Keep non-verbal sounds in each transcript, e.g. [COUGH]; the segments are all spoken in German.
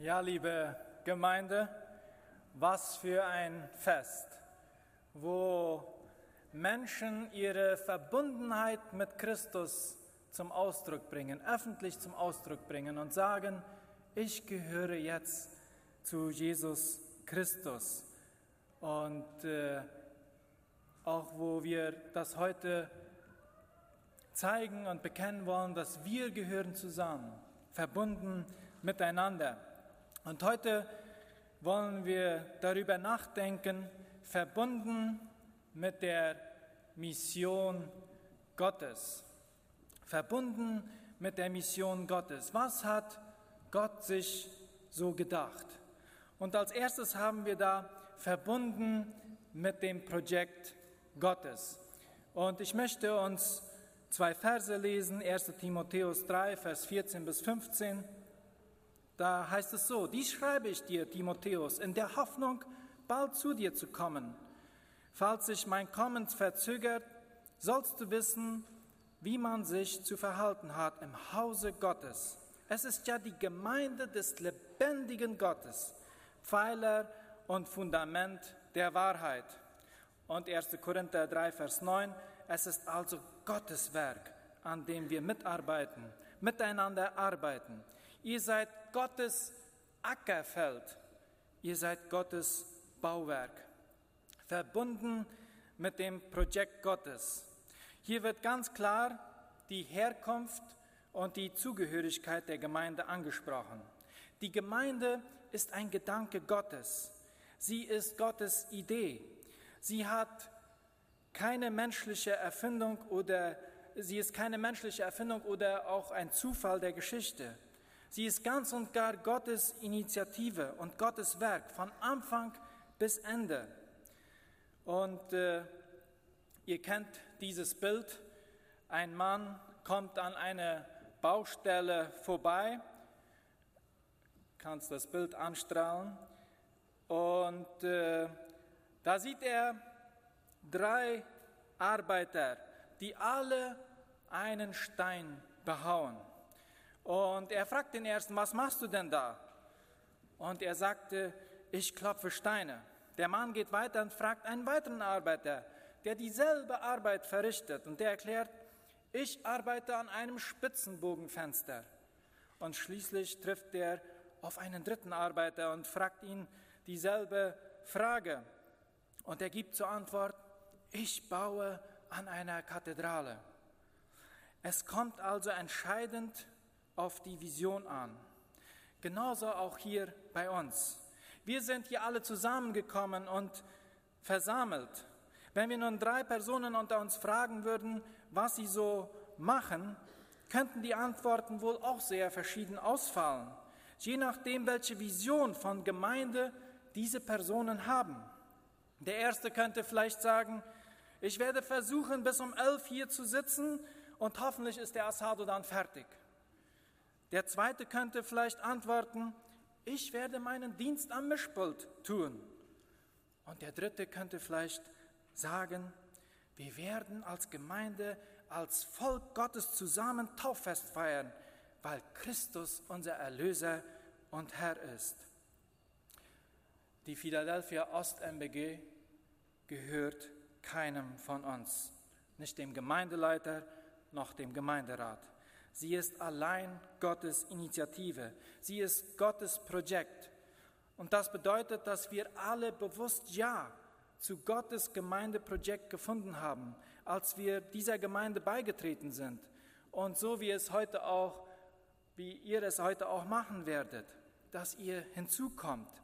Ja, liebe Gemeinde, was für ein Fest, wo Menschen ihre Verbundenheit mit Christus zum Ausdruck bringen, öffentlich zum Ausdruck bringen und sagen, ich gehöre jetzt zu Jesus Christus. Und äh, auch wo wir das heute zeigen und bekennen wollen, dass wir gehören zusammen, verbunden miteinander. Und heute wollen wir darüber nachdenken, verbunden mit der Mission Gottes. Verbunden mit der Mission Gottes. Was hat Gott sich so gedacht? Und als erstes haben wir da verbunden mit dem Projekt Gottes. Und ich möchte uns zwei Verse lesen, 1 Timotheus 3, Vers 14 bis 15. Da heißt es so, dies schreibe ich dir, Timotheus, in der Hoffnung, bald zu dir zu kommen. Falls sich mein Kommen verzögert, sollst du wissen, wie man sich zu verhalten hat im Hause Gottes. Es ist ja die Gemeinde des lebendigen Gottes, Pfeiler und Fundament der Wahrheit. Und 1. Korinther 3, Vers 9, es ist also Gottes Werk, an dem wir mitarbeiten, miteinander arbeiten. Ihr seid Gottes Ackerfeld. Ihr seid Gottes Bauwerk. Verbunden mit dem Projekt Gottes. Hier wird ganz klar die Herkunft und die Zugehörigkeit der Gemeinde angesprochen. Die Gemeinde ist ein Gedanke Gottes. Sie ist Gottes Idee. Sie hat keine menschliche Erfindung oder sie ist keine menschliche Erfindung oder auch ein Zufall der Geschichte. Sie ist ganz und gar Gottes Initiative und Gottes Werk von Anfang bis Ende. Und äh, ihr kennt dieses Bild. Ein Mann kommt an eine Baustelle vorbei, kannst das Bild anstrahlen, und äh, da sieht er drei Arbeiter, die alle einen Stein behauen. Und er fragt den ersten, was machst du denn da? Und er sagte, ich klopfe Steine. Der Mann geht weiter und fragt einen weiteren Arbeiter, der dieselbe Arbeit verrichtet. Und der erklärt, ich arbeite an einem Spitzenbogenfenster. Und schließlich trifft er auf einen dritten Arbeiter und fragt ihn dieselbe Frage. Und er gibt zur Antwort, ich baue an einer Kathedrale. Es kommt also entscheidend auf die Vision an. Genauso auch hier bei uns. Wir sind hier alle zusammengekommen und versammelt. Wenn wir nun drei Personen unter uns fragen würden, was sie so machen, könnten die Antworten wohl auch sehr verschieden ausfallen, je nachdem, welche Vision von Gemeinde diese Personen haben. Der erste könnte vielleicht sagen, ich werde versuchen, bis um elf hier zu sitzen und hoffentlich ist der Asado dann fertig. Der zweite könnte vielleicht antworten, ich werde meinen Dienst am Mischpult tun. Und der dritte könnte vielleicht sagen, wir werden als Gemeinde, als Volk Gottes zusammen Tauffest feiern, weil Christus unser Erlöser und Herr ist. Die Philadelphia Ost MBG gehört keinem von uns, nicht dem Gemeindeleiter noch dem Gemeinderat. Sie ist allein Gottes Initiative. Sie ist Gottes Projekt. Und das bedeutet, dass wir alle bewusst Ja zu Gottes Gemeindeprojekt gefunden haben, als wir dieser Gemeinde beigetreten sind. Und so wie es heute auch, wie ihr es heute auch machen werdet, dass ihr hinzukommt.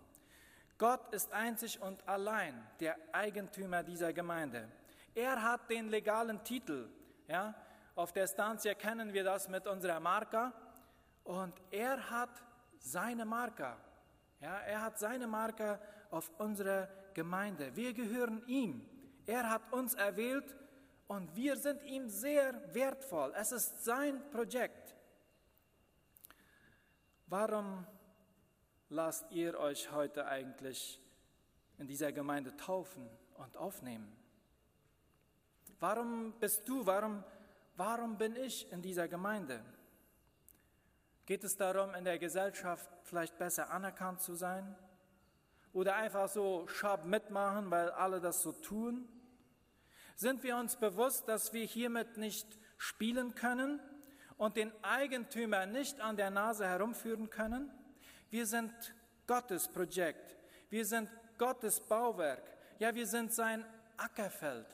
Gott ist einzig und allein der Eigentümer dieser Gemeinde. Er hat den legalen Titel, ja, auf der Stanzia kennen wir das mit unserer Marke. Und er hat seine Marke. Ja, er hat seine Marke auf unserer Gemeinde. Wir gehören ihm. Er hat uns erwählt und wir sind ihm sehr wertvoll. Es ist sein Projekt. Warum lasst ihr euch heute eigentlich in dieser Gemeinde taufen und aufnehmen? Warum bist du, warum Warum bin ich in dieser Gemeinde? Geht es darum, in der Gesellschaft vielleicht besser anerkannt zu sein? Oder einfach so scharf mitmachen, weil alle das so tun? Sind wir uns bewusst, dass wir hiermit nicht spielen können und den Eigentümer nicht an der Nase herumführen können? Wir sind Gottes Projekt. Wir sind Gottes Bauwerk. Ja, wir sind sein Ackerfeld.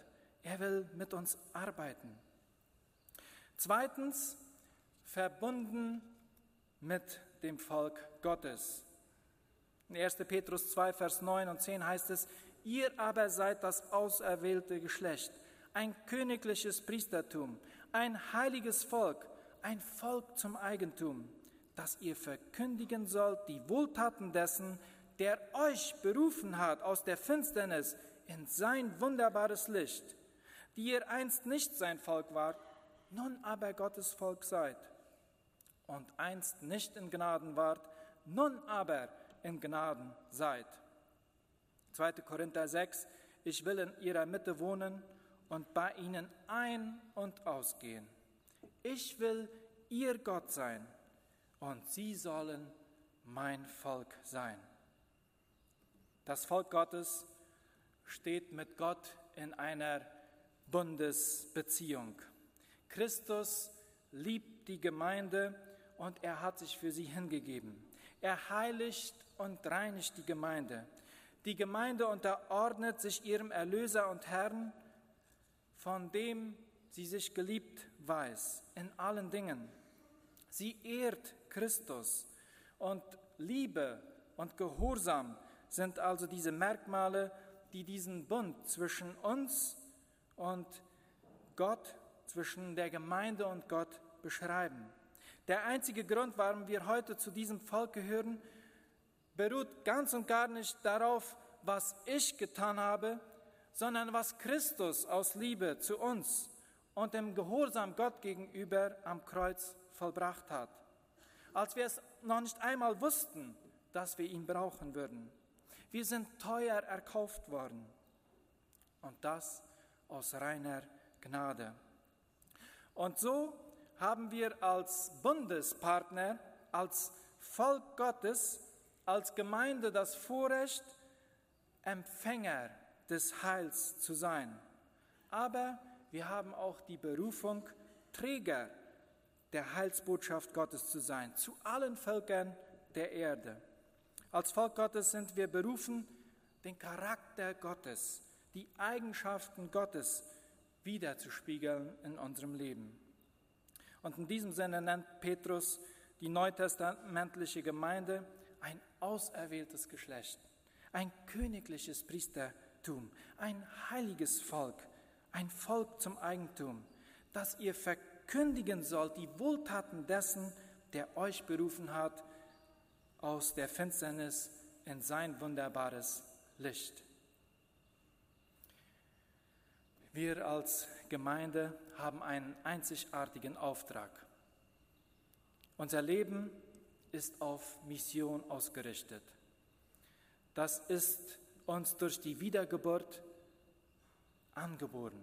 Er will mit uns arbeiten. Zweitens, verbunden mit dem Volk Gottes. In 1. Petrus 2, Vers 9 und 10 heißt es, ihr aber seid das auserwählte Geschlecht, ein königliches Priestertum, ein heiliges Volk, ein Volk zum Eigentum, dass ihr verkündigen sollt die Wohltaten dessen, der euch berufen hat aus der Finsternis in sein wunderbares Licht, die ihr einst nicht sein Volk wart, nun aber Gottes Volk seid, und einst nicht in Gnaden wart, nun aber in Gnaden seid. 2. Korinther 6, ich will in ihrer Mitte wohnen und bei ihnen ein- und ausgehen. Ich will ihr Gott sein und sie sollen mein Volk sein. Das Volk Gottes steht mit Gott in einer Bundesbeziehung. Christus liebt die Gemeinde und er hat sich für sie hingegeben. Er heiligt und reinigt die Gemeinde. Die Gemeinde unterordnet sich ihrem Erlöser und Herrn, von dem sie sich geliebt weiß, in allen Dingen. Sie ehrt Christus und Liebe und Gehorsam sind also diese Merkmale, die diesen Bund zwischen uns und Gott, zwischen der Gemeinde und Gott beschreiben. Der einzige Grund, warum wir heute zu diesem Volk gehören, beruht ganz und gar nicht darauf, was ich getan habe, sondern was Christus aus Liebe zu uns und dem Gehorsam Gott gegenüber am Kreuz vollbracht hat. Als wir es noch nicht einmal wussten, dass wir ihn brauchen würden. Wir sind teuer erkauft worden. Und das aus reiner Gnade. Und so haben wir als Bundespartner, als Volk Gottes, als Gemeinde das Vorrecht, Empfänger des Heils zu sein. Aber wir haben auch die Berufung, Träger der Heilsbotschaft Gottes zu sein, zu allen Völkern der Erde. Als Volk Gottes sind wir berufen, den Charakter Gottes, die Eigenschaften Gottes wiederzuspiegeln in unserem Leben. Und in diesem Sinne nennt Petrus die neutestamentliche Gemeinde ein auserwähltes Geschlecht, ein königliches Priestertum, ein heiliges Volk, ein Volk zum Eigentum, das ihr verkündigen sollt die Wohltaten dessen, der euch berufen hat aus der Finsternis in sein wunderbares Licht. Wir als Gemeinde haben einen einzigartigen Auftrag. Unser Leben ist auf Mission ausgerichtet. Das ist uns durch die Wiedergeburt angeboren.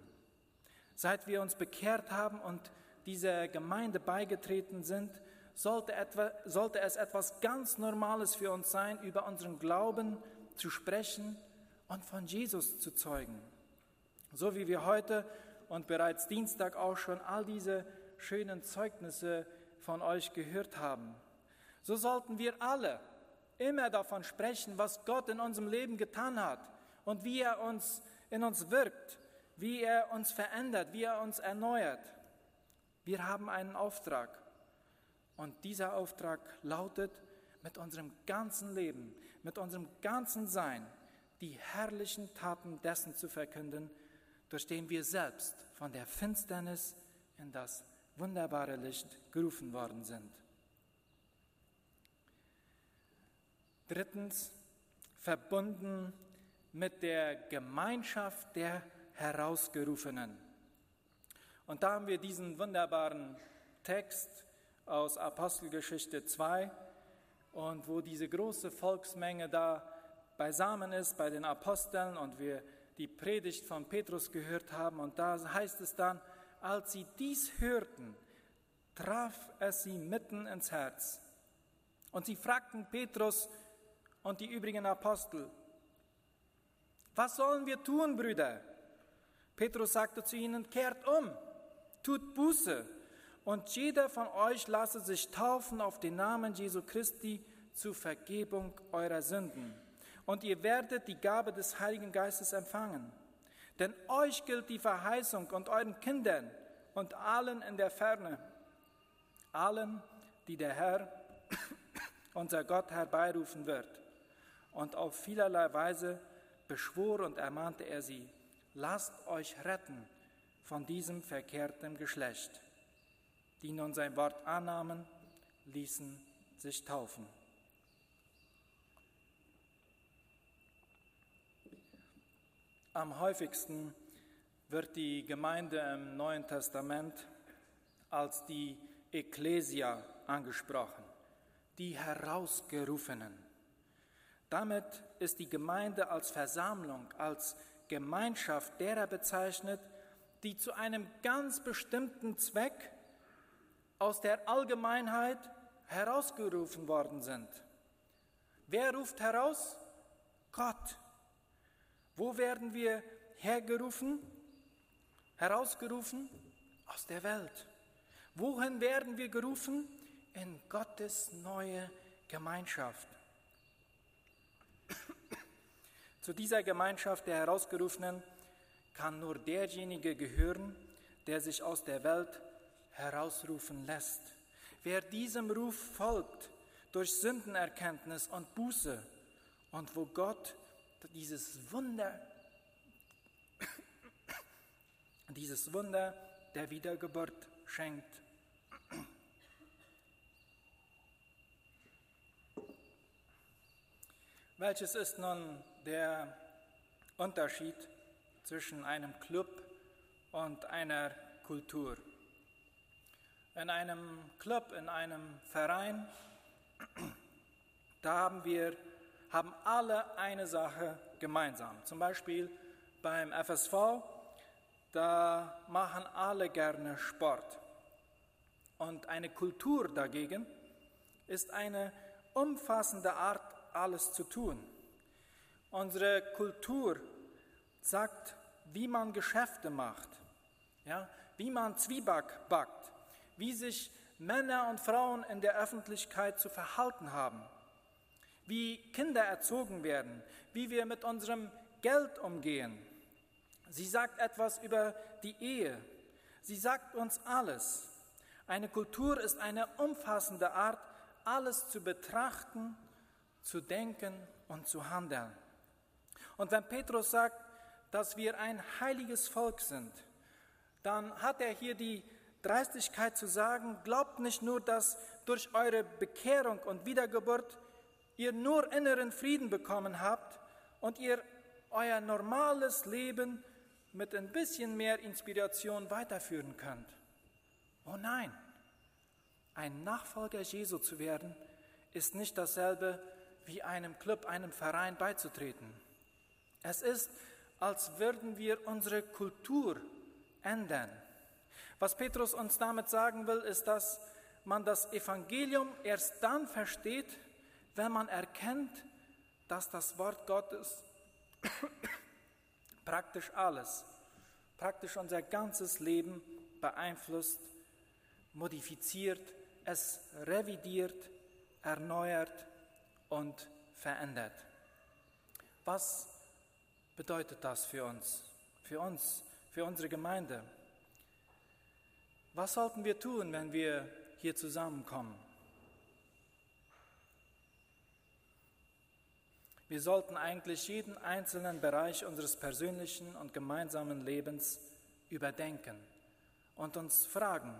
Seit wir uns bekehrt haben und dieser Gemeinde beigetreten sind, sollte, etwa, sollte es etwas ganz Normales für uns sein, über unseren Glauben zu sprechen und von Jesus zu zeugen. So wie wir heute und bereits Dienstag auch schon all diese schönen Zeugnisse von euch gehört haben. So sollten wir alle immer davon sprechen, was Gott in unserem Leben getan hat und wie er uns in uns wirkt, wie er uns verändert, wie er uns erneuert. Wir haben einen Auftrag und dieser Auftrag lautet, mit unserem ganzen Leben, mit unserem ganzen Sein die herrlichen Taten dessen zu verkünden, durch den wir selbst von der Finsternis in das wunderbare Licht gerufen worden sind. Drittens, verbunden mit der Gemeinschaft der Herausgerufenen. Und da haben wir diesen wunderbaren Text aus Apostelgeschichte 2 und wo diese große Volksmenge da beisammen ist bei den Aposteln und wir die Predigt von Petrus gehört haben. Und da heißt es dann, als sie dies hörten, traf es sie mitten ins Herz. Und sie fragten Petrus und die übrigen Apostel, was sollen wir tun, Brüder? Petrus sagte zu ihnen, kehrt um, tut Buße und jeder von euch lasse sich taufen auf den Namen Jesu Christi zur Vergebung eurer Sünden. Und ihr werdet die Gabe des Heiligen Geistes empfangen. Denn euch gilt die Verheißung und euren Kindern und allen in der Ferne, allen, die der Herr, [COUGHS] unser Gott, herbeirufen wird. Und auf vielerlei Weise beschwor und ermahnte er sie, lasst euch retten von diesem verkehrten Geschlecht. Die nun sein Wort annahmen, ließen sich taufen. Am häufigsten wird die Gemeinde im Neuen Testament als die Ecclesia angesprochen, die Herausgerufenen. Damit ist die Gemeinde als Versammlung, als Gemeinschaft derer bezeichnet, die zu einem ganz bestimmten Zweck aus der Allgemeinheit herausgerufen worden sind. Wer ruft heraus? Gott. Wo werden wir hergerufen? Herausgerufen? Aus der Welt. Wohin werden wir gerufen? In Gottes neue Gemeinschaft. [COUGHS] Zu dieser Gemeinschaft der Herausgerufenen kann nur derjenige gehören, der sich aus der Welt herausrufen lässt. Wer diesem Ruf folgt durch Sündenerkenntnis und Buße und wo Gott dieses Wunder, dieses Wunder der Wiedergeburt schenkt. Welches ist nun der Unterschied zwischen einem Club und einer Kultur? In einem Club, in einem Verein, [CLEARS THROAT] da haben wir, haben alle eine Sache gemeinsam. Zum Beispiel beim FSV, da machen alle gerne Sport. Und eine Kultur dagegen ist eine umfassende Art alles zu tun. Unsere Kultur sagt, wie man Geschäfte macht, ja, wie man Zwieback backt, wie sich Männer und Frauen in der Öffentlichkeit zu verhalten haben, wie Kinder erzogen werden, wie wir mit unserem Geld umgehen. Sie sagt etwas über die Ehe. Sie sagt uns alles. Eine Kultur ist eine umfassende Art, alles zu betrachten zu denken und zu handeln. Und wenn Petrus sagt, dass wir ein heiliges Volk sind, dann hat er hier die Dreistigkeit zu sagen, glaubt nicht nur, dass durch eure Bekehrung und Wiedergeburt ihr nur inneren Frieden bekommen habt und ihr euer normales Leben mit ein bisschen mehr Inspiration weiterführen könnt. Oh nein, ein Nachfolger Jesu zu werden, ist nicht dasselbe wie einem Club, einem Verein beizutreten. Es ist, als würden wir unsere Kultur ändern. Was Petrus uns damit sagen will, ist, dass man das Evangelium erst dann versteht, wenn man erkennt, dass das Wort Gottes [COUGHS] praktisch alles, praktisch unser ganzes Leben beeinflusst, modifiziert, es revidiert, erneuert und verändert. Was bedeutet das für uns, für uns, für unsere Gemeinde? Was sollten wir tun, wenn wir hier zusammenkommen? Wir sollten eigentlich jeden einzelnen Bereich unseres persönlichen und gemeinsamen Lebens überdenken und uns fragen,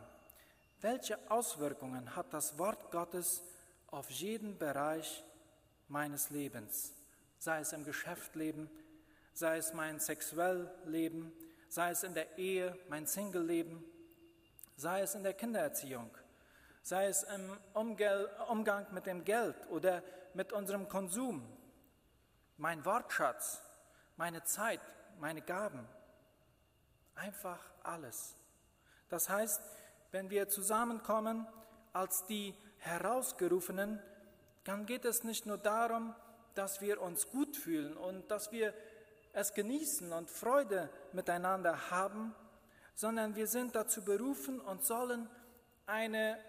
welche Auswirkungen hat das Wort Gottes auf jeden Bereich meines Lebens, sei es im Geschäftleben, sei es mein Sexuelleben, sei es in der Ehe, mein Singleleben, sei es in der Kindererziehung, sei es im Umgang mit dem Geld oder mit unserem Konsum, mein Wortschatz, meine Zeit, meine Gaben, einfach alles. Das heißt, wenn wir zusammenkommen als die Herausgerufenen, dann geht es nicht nur darum, dass wir uns gut fühlen und dass wir es genießen und Freude miteinander haben, sondern wir sind dazu berufen und sollen eine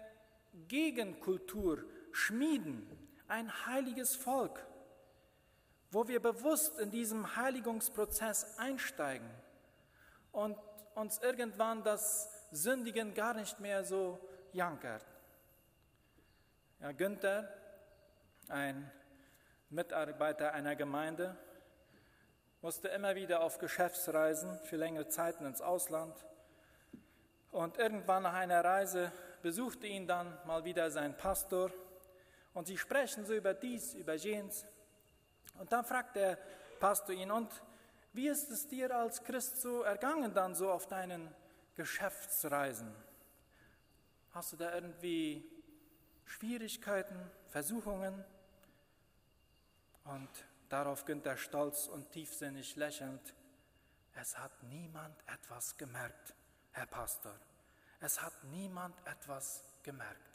Gegenkultur schmieden, ein heiliges Volk, wo wir bewusst in diesem Heiligungsprozess einsteigen und uns irgendwann das Sündigen gar nicht mehr so jankert. Ja, Günther, ein Mitarbeiter einer Gemeinde, musste immer wieder auf Geschäftsreisen für längere Zeiten ins Ausland. Und irgendwann nach einer Reise besuchte ihn dann mal wieder sein Pastor und sie sprechen so über dies, über jenes. Und dann fragt der Pastor ihn, und wie ist es dir als Christ so ergangen dann so auf deinen Geschäftsreisen? Hast du da irgendwie Schwierigkeiten, Versuchungen? Und darauf Günther stolz und tiefsinnig lächelnd, es hat niemand etwas gemerkt, Herr Pastor. Es hat niemand etwas gemerkt.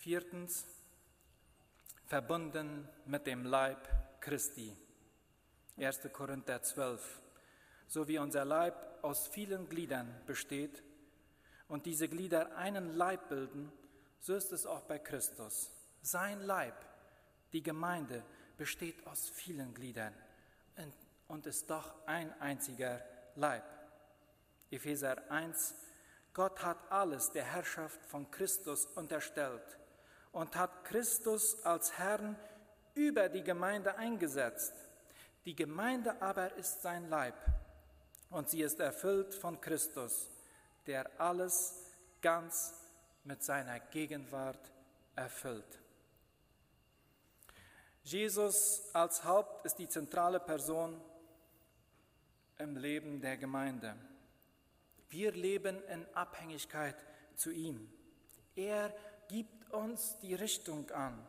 Viertens, verbunden mit dem Leib Christi. 1. Korinther 12. So wie unser Leib aus vielen Gliedern besteht und diese Glieder einen Leib bilden, so ist es auch bei Christus. Sein Leib, die Gemeinde, besteht aus vielen Gliedern und ist doch ein einziger Leib. Epheser 1, Gott hat alles der Herrschaft von Christus unterstellt und hat Christus als Herrn über die Gemeinde eingesetzt. Die Gemeinde aber ist sein Leib und sie ist erfüllt von Christus, der alles ganz mit seiner Gegenwart erfüllt. Jesus als Haupt ist die zentrale Person im Leben der Gemeinde. Wir leben in Abhängigkeit zu ihm. Er uns die Richtung an.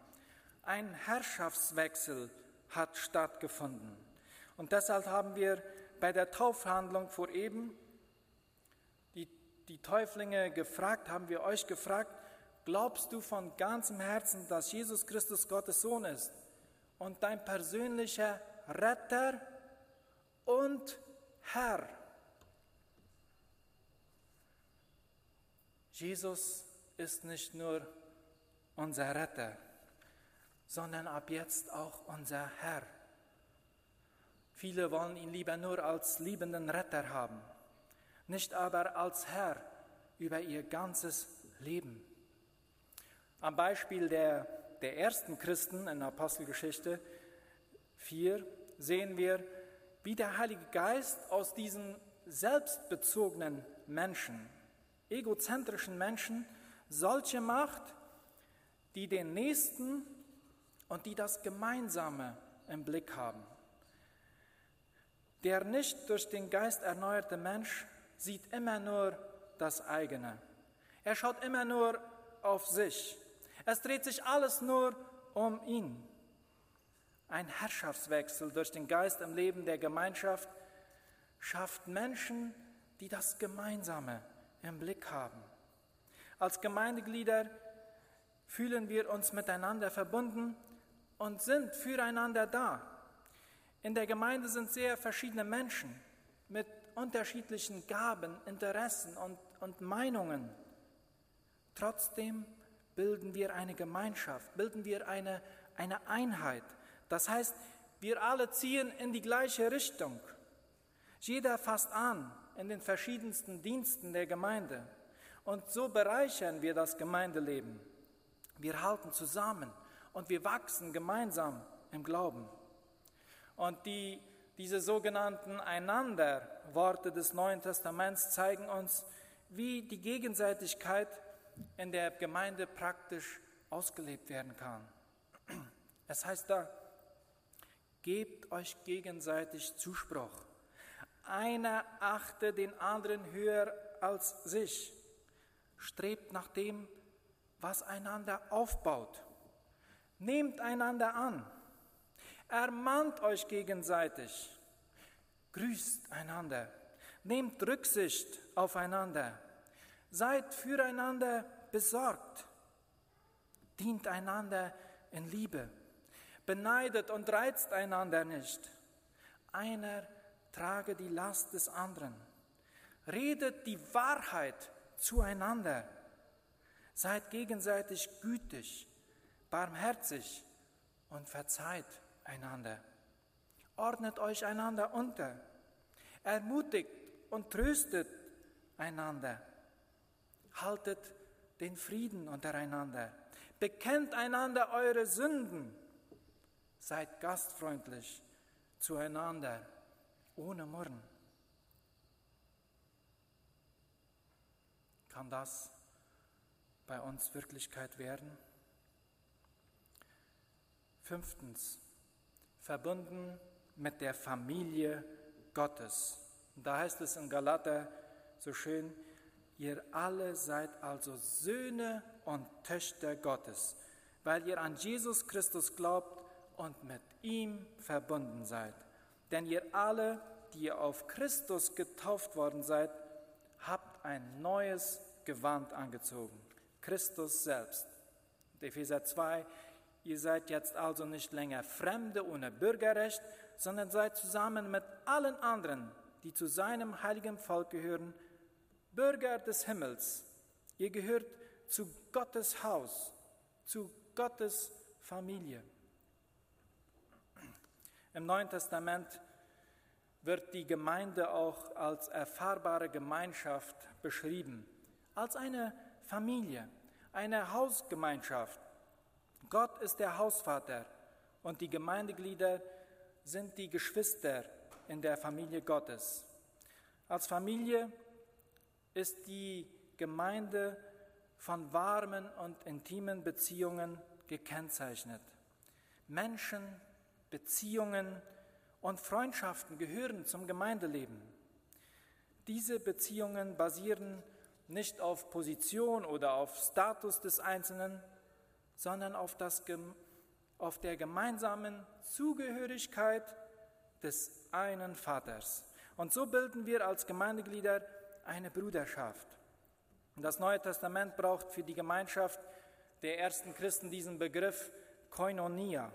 Ein Herrschaftswechsel hat stattgefunden. Und deshalb haben wir bei der Taufhandlung vor eben die, die Täuflinge gefragt, haben wir euch gefragt, glaubst du von ganzem Herzen, dass Jesus Christus Gottes Sohn ist und dein persönlicher Retter und Herr. Jesus ist nicht nur unser Retter, sondern ab jetzt auch unser Herr. Viele wollen ihn lieber nur als liebenden Retter haben, nicht aber als Herr über ihr ganzes Leben. Am Beispiel der, der ersten Christen in Apostelgeschichte 4 sehen wir, wie der Heilige Geist aus diesen selbstbezogenen Menschen, egozentrischen Menschen, solche macht, die den Nächsten und die das Gemeinsame im Blick haben. Der nicht durch den Geist erneuerte Mensch sieht immer nur das eigene. Er schaut immer nur auf sich. Es dreht sich alles nur um ihn. Ein Herrschaftswechsel durch den Geist im Leben der Gemeinschaft schafft Menschen, die das Gemeinsame im Blick haben. Als Gemeindeglieder fühlen wir uns miteinander verbunden und sind füreinander da. In der Gemeinde sind sehr verschiedene Menschen mit unterschiedlichen Gaben, Interessen und, und Meinungen. Trotzdem bilden wir eine Gemeinschaft, bilden wir eine, eine Einheit. Das heißt, wir alle ziehen in die gleiche Richtung. Jeder fasst an in den verschiedensten Diensten der Gemeinde. Und so bereichern wir das Gemeindeleben. Wir halten zusammen und wir wachsen gemeinsam im Glauben. Und die, diese sogenannten Einander-Worte des Neuen Testaments zeigen uns, wie die Gegenseitigkeit in der Gemeinde praktisch ausgelebt werden kann. Es heißt da, Gebt euch gegenseitig Zuspruch. Einer achte den anderen höher als sich. Strebt nach dem, was einander aufbaut. Nehmt einander an. Ermahnt euch gegenseitig. grüßt einander, nehmt Rücksicht aufeinander, seid füreinander besorgt, dient einander in Liebe, beneidet und reizt einander nicht. Einer trage die Last des anderen, redet die Wahrheit zueinander, seid gegenseitig gütig, barmherzig und verzeiht einander. Ordnet euch einander unter, ermutigt und tröstet einander, haltet den Frieden untereinander, bekennt einander eure Sünden, seid gastfreundlich zueinander, ohne Murren. Kann das bei uns Wirklichkeit werden? Fünftens, verbunden mit der Familie Gottes. Da heißt es in Galater so schön, ihr alle seid also Söhne und Töchter Gottes, weil ihr an Jesus Christus glaubt und mit ihm verbunden seid. Denn ihr alle, die ihr auf Christus getauft worden seid, habt ein neues Gewand angezogen, Christus selbst. Epheser 2, Ihr seid jetzt also nicht länger Fremde ohne Bürgerrecht, sondern seid zusammen mit allen anderen, die zu seinem heiligen Volk gehören, Bürger des Himmels. Ihr gehört zu Gottes Haus, zu Gottes Familie. Im Neuen Testament wird die Gemeinde auch als erfahrbare Gemeinschaft beschrieben, als eine Familie, eine Hausgemeinschaft Gott ist der Hausvater und die Gemeindeglieder sind die Geschwister in der Familie Gottes. Als Familie ist die Gemeinde von warmen und intimen Beziehungen gekennzeichnet. Menschen, Beziehungen und Freundschaften gehören zum Gemeindeleben. Diese Beziehungen basieren nicht auf Position oder auf Status des Einzelnen, sondern auf, das, auf der gemeinsamen Zugehörigkeit des einen Vaters. Und so bilden wir als Gemeindeglieder eine Bruderschaft. Das Neue Testament braucht für die Gemeinschaft der ersten Christen diesen Begriff Koinonia.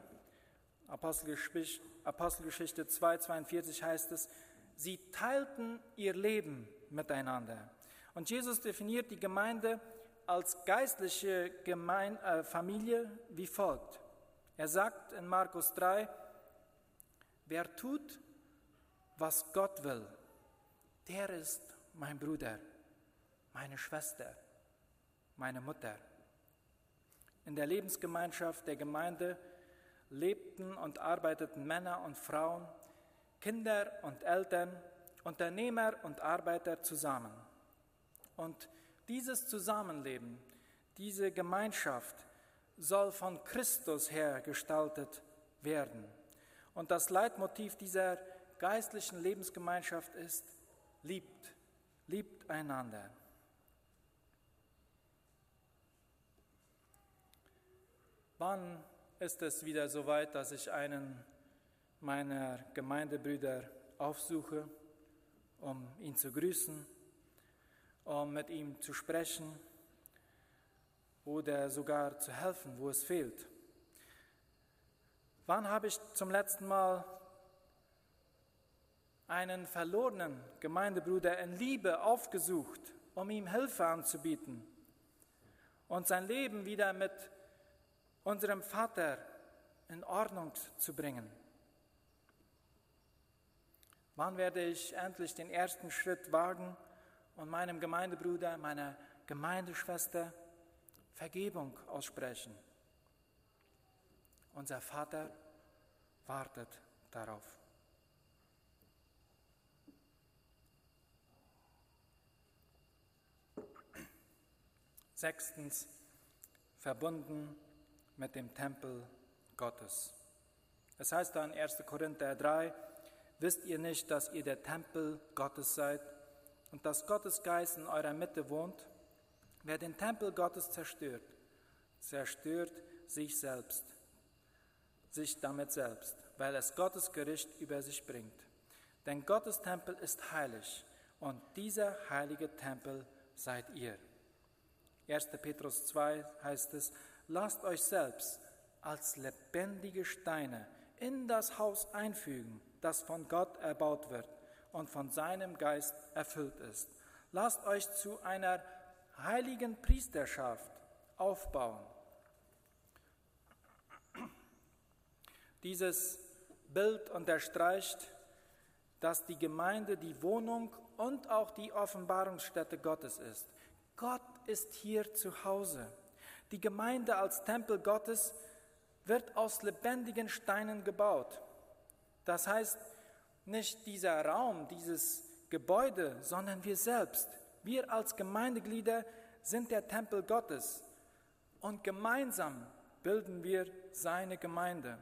Apostelgeschichte, Apostelgeschichte 2,42 heißt es, sie teilten ihr Leben miteinander. Und Jesus definiert die Gemeinde als geistliche Gemein äh, Familie wie folgt. Er sagt in Markus 3, wer tut, was Gott will, der ist mein Bruder, meine Schwester, meine Mutter. In der Lebensgemeinschaft der Gemeinde lebten und arbeiteten Männer und Frauen, Kinder und Eltern, Unternehmer und Arbeiter zusammen. Und dieses Zusammenleben, diese Gemeinschaft soll von Christus her gestaltet werden. Und das Leitmotiv dieser geistlichen Lebensgemeinschaft ist, liebt, liebt einander. Wann ist es wieder so weit, dass ich einen meiner Gemeindebrüder aufsuche, um ihn zu grüßen? Um mit ihm zu sprechen oder sogar zu helfen, wo es fehlt. Wann habe ich zum letzten Mal einen verlorenen Gemeindebruder in Liebe aufgesucht, um ihm Hilfe anzubieten und sein Leben wieder mit unserem Vater in Ordnung zu bringen? Wann werde ich endlich den ersten Schritt wagen und meinem Gemeindebruder, meiner Gemeindeschwester Vergebung aussprechen. Unser Vater wartet darauf. Sechstens, verbunden mit dem Tempel Gottes. Es heißt da in 1. Korinther 3, wisst ihr nicht, dass ihr der Tempel Gottes seid und dass Gottes Geist in eurer Mitte wohnt, wer den Tempel Gottes zerstört, zerstört sich selbst, sich damit selbst, weil es Gottes Gericht über sich bringt. Denn Gottes Tempel ist heilig und dieser heilige Tempel seid ihr. 1. Petrus 2 heißt es, lasst euch selbst als lebendige Steine in das Haus einfügen, das von Gott erbaut wird und von seinem Geist erfüllt ist. Lasst euch zu einer heiligen Priesterschaft aufbauen. Dieses Bild unterstreicht, dass die Gemeinde die Wohnung und auch die Offenbarungsstätte Gottes ist. Gott ist hier zu Hause. Die Gemeinde als Tempel Gottes wird aus lebendigen Steinen gebaut. Das heißt, nicht dieser Raum, dieses Gebäude, sondern wir selbst. Wir als Gemeindeglieder sind der Tempel Gottes und gemeinsam bilden wir seine Gemeinde.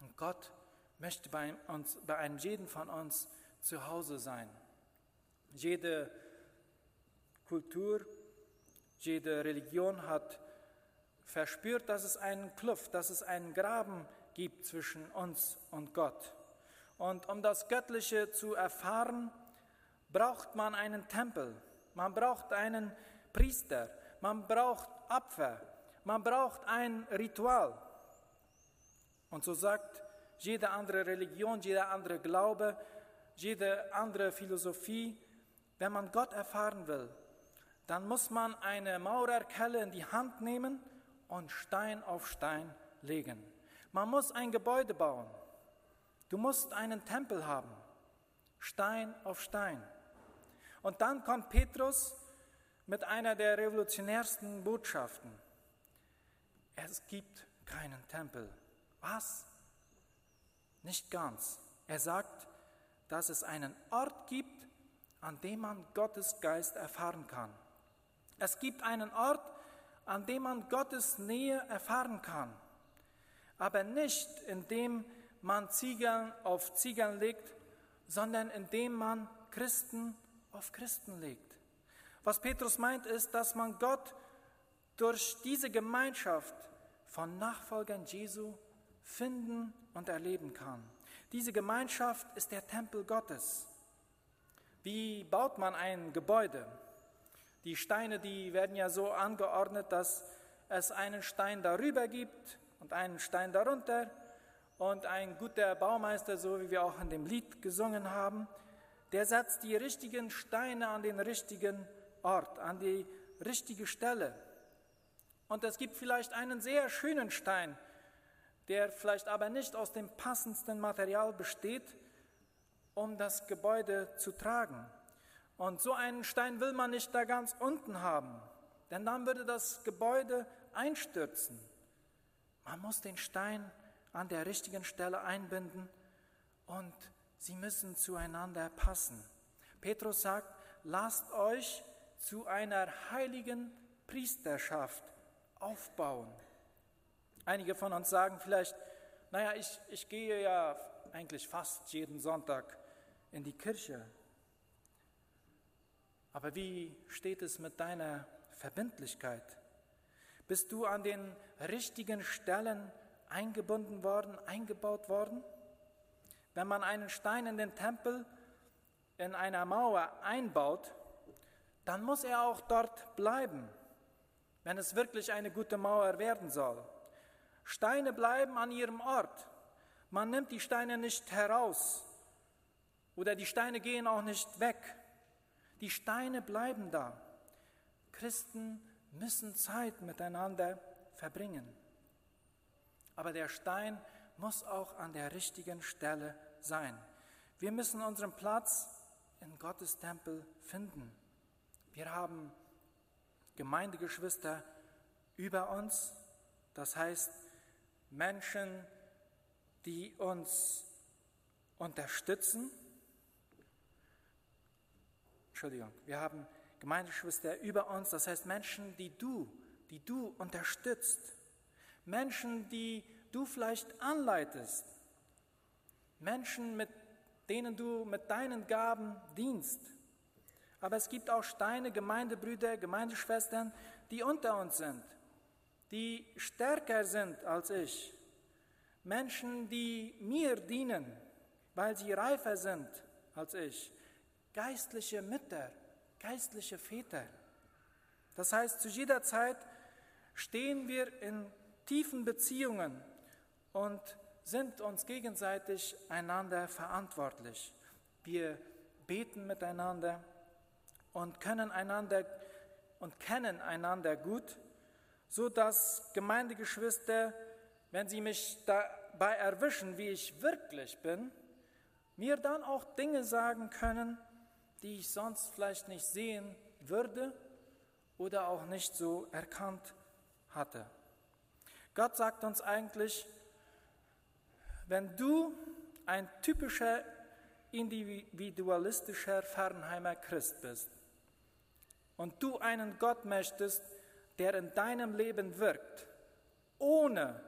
Und Gott möchte bei, uns, bei einem jeden von uns zu Hause sein. Jede Kultur, jede Religion hat verspürt, dass es einen Kluft, dass es einen Graben gibt zwischen uns und Gott. Und um das Göttliche zu erfahren, braucht man einen Tempel, man braucht einen Priester, man braucht Opfer, man braucht ein Ritual. Und so sagt jede andere Religion, jeder andere Glaube, jede andere Philosophie, wenn man Gott erfahren will, dann muss man eine Maurerkelle in die Hand nehmen und Stein auf Stein legen. Man muss ein Gebäude bauen. Du musst einen Tempel haben. Stein auf Stein. Und dann kommt Petrus mit einer der revolutionärsten Botschaften. Es gibt keinen Tempel. Was? Nicht ganz. Er sagt, dass es einen Ort gibt, an dem man Gottes Geist erfahren kann. Es gibt einen Ort, an dem man Gottes Nähe erfahren kann, aber nicht indem man Ziegeln auf Ziegeln legt, sondern indem man Christen auf Christen legt. Was Petrus meint, ist, dass man Gott durch diese Gemeinschaft von Nachfolgern Jesu finden und erleben kann. Diese Gemeinschaft ist der Tempel Gottes. Wie baut man ein Gebäude? Die Steine, die werden ja so angeordnet, dass es einen Stein darüber gibt und einen Stein darunter. Und ein guter Baumeister, so wie wir auch in dem Lied gesungen haben, der setzt die richtigen Steine an den richtigen Ort, an die richtige Stelle. Und es gibt vielleicht einen sehr schönen Stein, der vielleicht aber nicht aus dem passendsten Material besteht, um das Gebäude zu tragen. Und so einen Stein will man nicht da ganz unten haben, denn dann würde das Gebäude einstürzen. Man muss den Stein an der richtigen Stelle einbinden und sie müssen zueinander passen. Petrus sagt, lasst euch zu einer heiligen Priesterschaft aufbauen. Einige von uns sagen vielleicht, naja, ich, ich gehe ja eigentlich fast jeden Sonntag in die Kirche. Aber wie steht es mit deiner Verbindlichkeit? Bist du an den richtigen Stellen eingebunden worden, eingebaut worden? Wenn man einen Stein in den Tempel in einer Mauer einbaut, dann muss er auch dort bleiben, wenn es wirklich eine gute Mauer werden soll. Steine bleiben an ihrem Ort. Man nimmt die Steine nicht heraus oder die Steine gehen auch nicht weg. Die Steine bleiben da. Christen müssen Zeit miteinander verbringen. Aber der Stein muss auch an der richtigen Stelle sein. Wir müssen unseren Platz in Gottes Tempel finden. Wir haben Gemeindegeschwister über uns, das heißt Menschen, die uns unterstützen, Entschuldigung, wir haben Gemeindegeschwister über uns, das heißt Menschen, die du, die du unterstützt, Menschen, die du vielleicht anleitest, Menschen, mit denen du mit deinen Gaben dienst. Aber es gibt auch Steine, Gemeindebrüder, Gemeindeschwestern, die unter uns sind, die stärker sind als ich. Menschen, die mir dienen, weil sie reifer sind als ich, geistliche Mütter, geistliche Väter. Das heißt, zu jeder Zeit stehen wir in tiefen Beziehungen und sind uns gegenseitig einander verantwortlich. Wir beten miteinander und können einander und kennen einander gut, so dass Gemeindegeschwister, wenn sie mich dabei erwischen, wie ich wirklich bin, mir dann auch Dinge sagen können, die ich sonst vielleicht nicht sehen würde oder auch nicht so erkannt hatte. Gott sagt uns eigentlich, wenn du ein typischer individualistischer Fernheimer Christ bist und du einen Gott möchtest, der in deinem Leben wirkt, ohne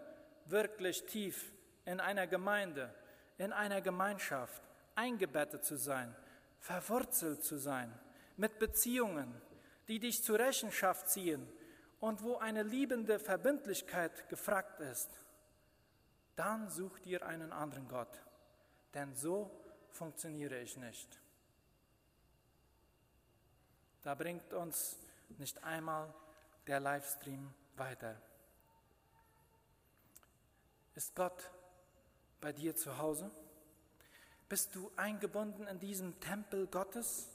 wirklich tief in einer Gemeinde, in einer Gemeinschaft eingebettet zu sein, verwurzelt zu sein, mit Beziehungen, die dich zur Rechenschaft ziehen und wo eine liebende Verbindlichkeit gefragt ist, dann such dir einen anderen Gott, denn so funktioniere ich nicht. Da bringt uns nicht einmal der Livestream weiter. Ist Gott bei dir zu Hause? Bist du eingebunden in diesem Tempel Gottes?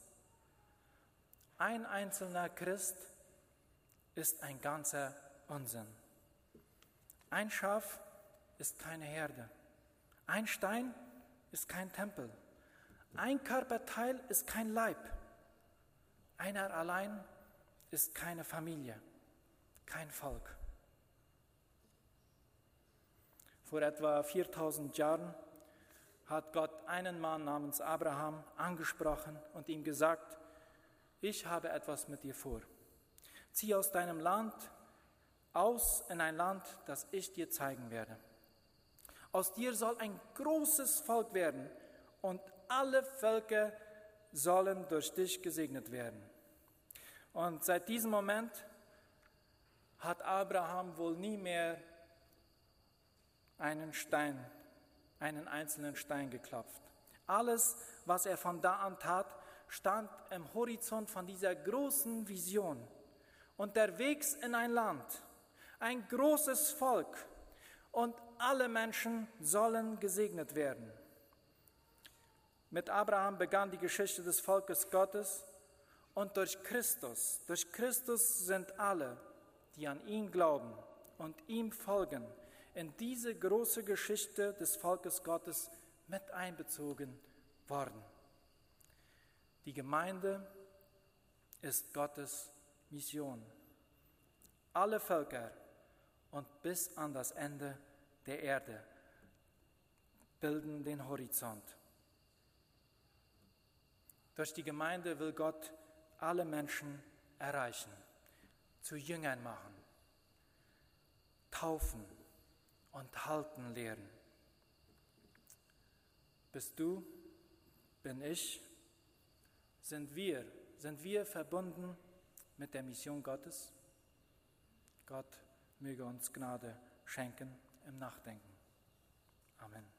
Ein einzelner Christ ist ein ganzer Unsinn. Ein Schaf ist keine Herde. Ein Stein ist kein Tempel. Ein Körperteil ist kein Leib. Einer allein ist keine Familie, kein Volk. Vor etwa 4000 Jahren hat Gott einen Mann namens Abraham angesprochen und ihm gesagt, ich habe etwas mit dir vor. Zieh aus deinem Land aus in ein Land, das ich dir zeigen werde. Aus dir soll ein großes Volk werden und alle Völker sollen durch dich gesegnet werden. Und seit diesem Moment hat Abraham wohl nie mehr einen Stein einen einzelnen Stein geklopft. Alles, was er von da an tat, stand im Horizont von dieser großen Vision. Unterwegs in ein Land, ein großes Volk und alle Menschen sollen gesegnet werden. Mit Abraham begann die Geschichte des Volkes Gottes und durch Christus, durch Christus sind alle, die an ihn glauben und ihm folgen, in diese große Geschichte des Volkes Gottes mit einbezogen worden. Die Gemeinde ist Gottes Mission. Alle Völker und bis an das Ende der Erde bilden den Horizont. Durch die Gemeinde will Gott alle Menschen erreichen, zu Jüngern machen, taufen, und halten lehren. Bist du, bin ich, sind wir, sind wir verbunden mit der Mission Gottes? Gott möge uns Gnade schenken im Nachdenken. Amen.